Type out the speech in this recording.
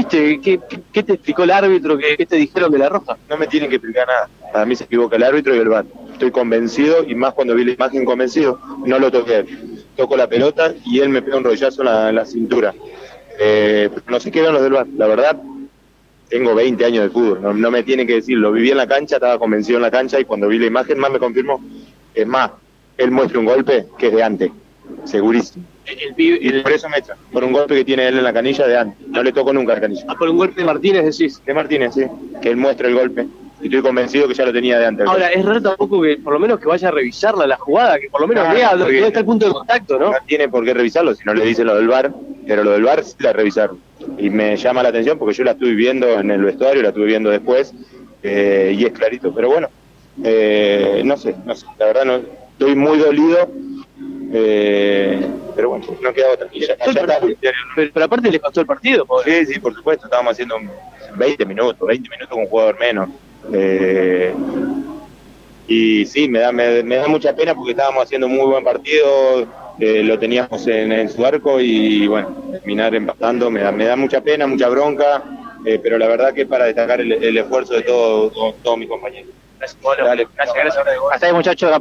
viste? ¿Qué, te explicó el árbitro? ¿Qué, ¿Qué te dijeron de la roja? No me tienen que explicar nada. Para mí se equivoca el árbitro y el VAR. Estoy convencido y más cuando vi la imagen convencido, no lo toqué. Toco la pelota y él me pega un rollazo en la, cintura. Eh, no sé qué eran los del VAR. La verdad, tengo 20 años de fútbol. No, me tiene que decir. Lo viví en la cancha, estaba convencido en la cancha y cuando vi la imagen más me confirmó. Es más, él muestra un golpe que es de antes. Segurísimo. El, el- por eso me echa. Por un golpe que tiene él en la canilla de antes. No le toco nunca la canilla. ah, por un golpe de Martínez decís. De Martínez, sí. Que él muestra el golpe. Y estoy convencido que ya lo tenía de antes. Ahora, es raro tampoco que por lo menos que vaya a revisarla la jugada, que por lo menos Ah, vea dónde está el punto de contacto, ¿no? no tiene por qué revisarlo si no le dicen lo del bar, pero lo del bar sí la revisaron. Y me llama la atención porque yo la estuve viendo en el vestuario, la estuve viendo después, eh, y es clarito. Pero bueno, eh, no sé, no sé, la verdad no, estoy muy dolido, eh, pero bueno, no queda otra. Ya-. Pero, pero aparte le costó el partido, pobre. Sí, sí, por supuesto, estábamos haciendo 20 minutos, 20 minutos con un jugador menos. Eh, y sí, me da, me, me da mucha pena porque estábamos haciendo un muy buen partido, eh, lo teníamos en, en su arco y bueno, terminar empatando me da, me da mucha pena, mucha bronca, pero la verdad que es para destacar el, el esfuerzo de todo- todo- todos mis compañeros. Gracias. Dale. gracias, gracias. Hasta ahí, muchachos.